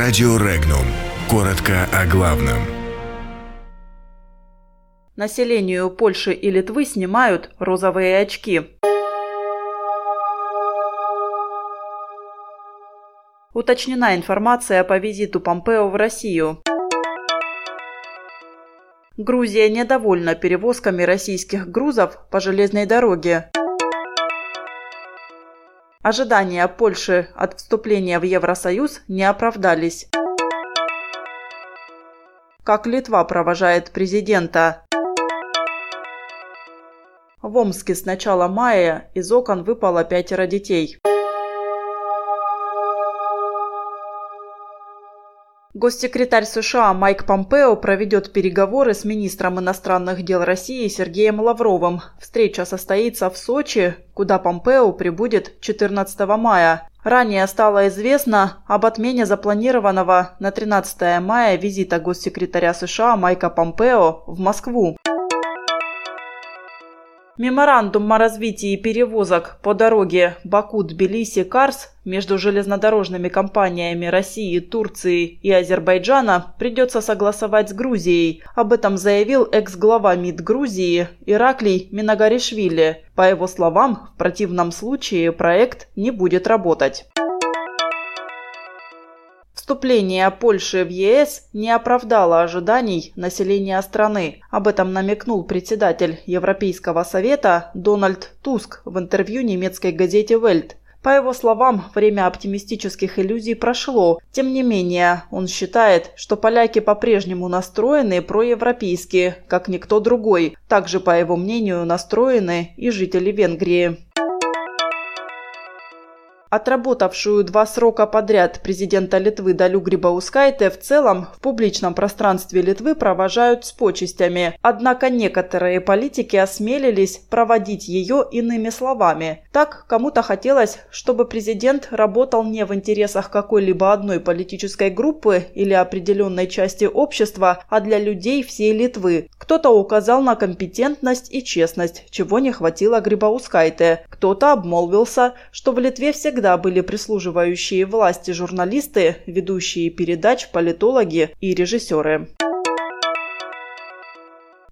Радио Регнум. Коротко о главном. Населению Польши и Литвы снимают розовые очки. Уточнена информация по визиту Помпео в Россию. Грузия недовольна перевозками российских грузов по железной дороге. Ожидания Польши от вступления в Евросоюз не оправдались. Как Литва провожает президента? В Омске с начала мая из окон выпало пятеро детей. Госсекретарь США Майк Помпео проведет переговоры с министром иностранных дел России Сергеем Лавровым. Встреча состоится в Сочи, куда Помпео прибудет 14 мая. Ранее стало известно об отмене запланированного на 13 мая визита госсекретаря США Майка Помпео в Москву. Меморандум о развитии перевозок по дороге Баку-Тбилиси-Карс между железнодорожными компаниями России, Турции и Азербайджана придется согласовать с Грузией. Об этом заявил экс-глава МИД Грузии Ираклий Минагаришвили. По его словам, в противном случае проект не будет работать. Вступление Польши в ЕС не оправдало ожиданий населения страны. Об этом намекнул председатель Европейского совета Дональд Туск в интервью немецкой газете «Вельт». По его словам, время оптимистических иллюзий прошло. Тем не менее, он считает, что поляки по-прежнему настроены проевропейски, как никто другой. Также, по его мнению, настроены и жители Венгрии. Отработавшую два срока подряд президента Литвы Далю Грибаускайте в целом в публичном пространстве Литвы провожают с почестями. Однако некоторые политики осмелились проводить ее иными словами. Так, кому-то хотелось, чтобы президент работал не в интересах какой-либо одной политической группы или определенной части общества, а для людей всей Литвы. Кто-то указал на компетентность и честность, чего не хватило Грибаускайте. Кто-то обмолвился, что в Литве всегда всегда были прислуживающие власти журналисты, ведущие передач, политологи и режиссеры.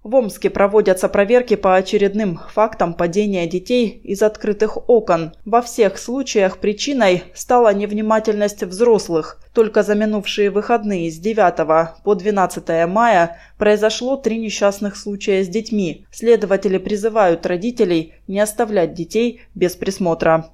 В Омске проводятся проверки по очередным фактам падения детей из открытых окон. Во всех случаях причиной стала невнимательность взрослых. Только за минувшие выходные с 9 по 12 мая произошло три несчастных случая с детьми. Следователи призывают родителей не оставлять детей без присмотра.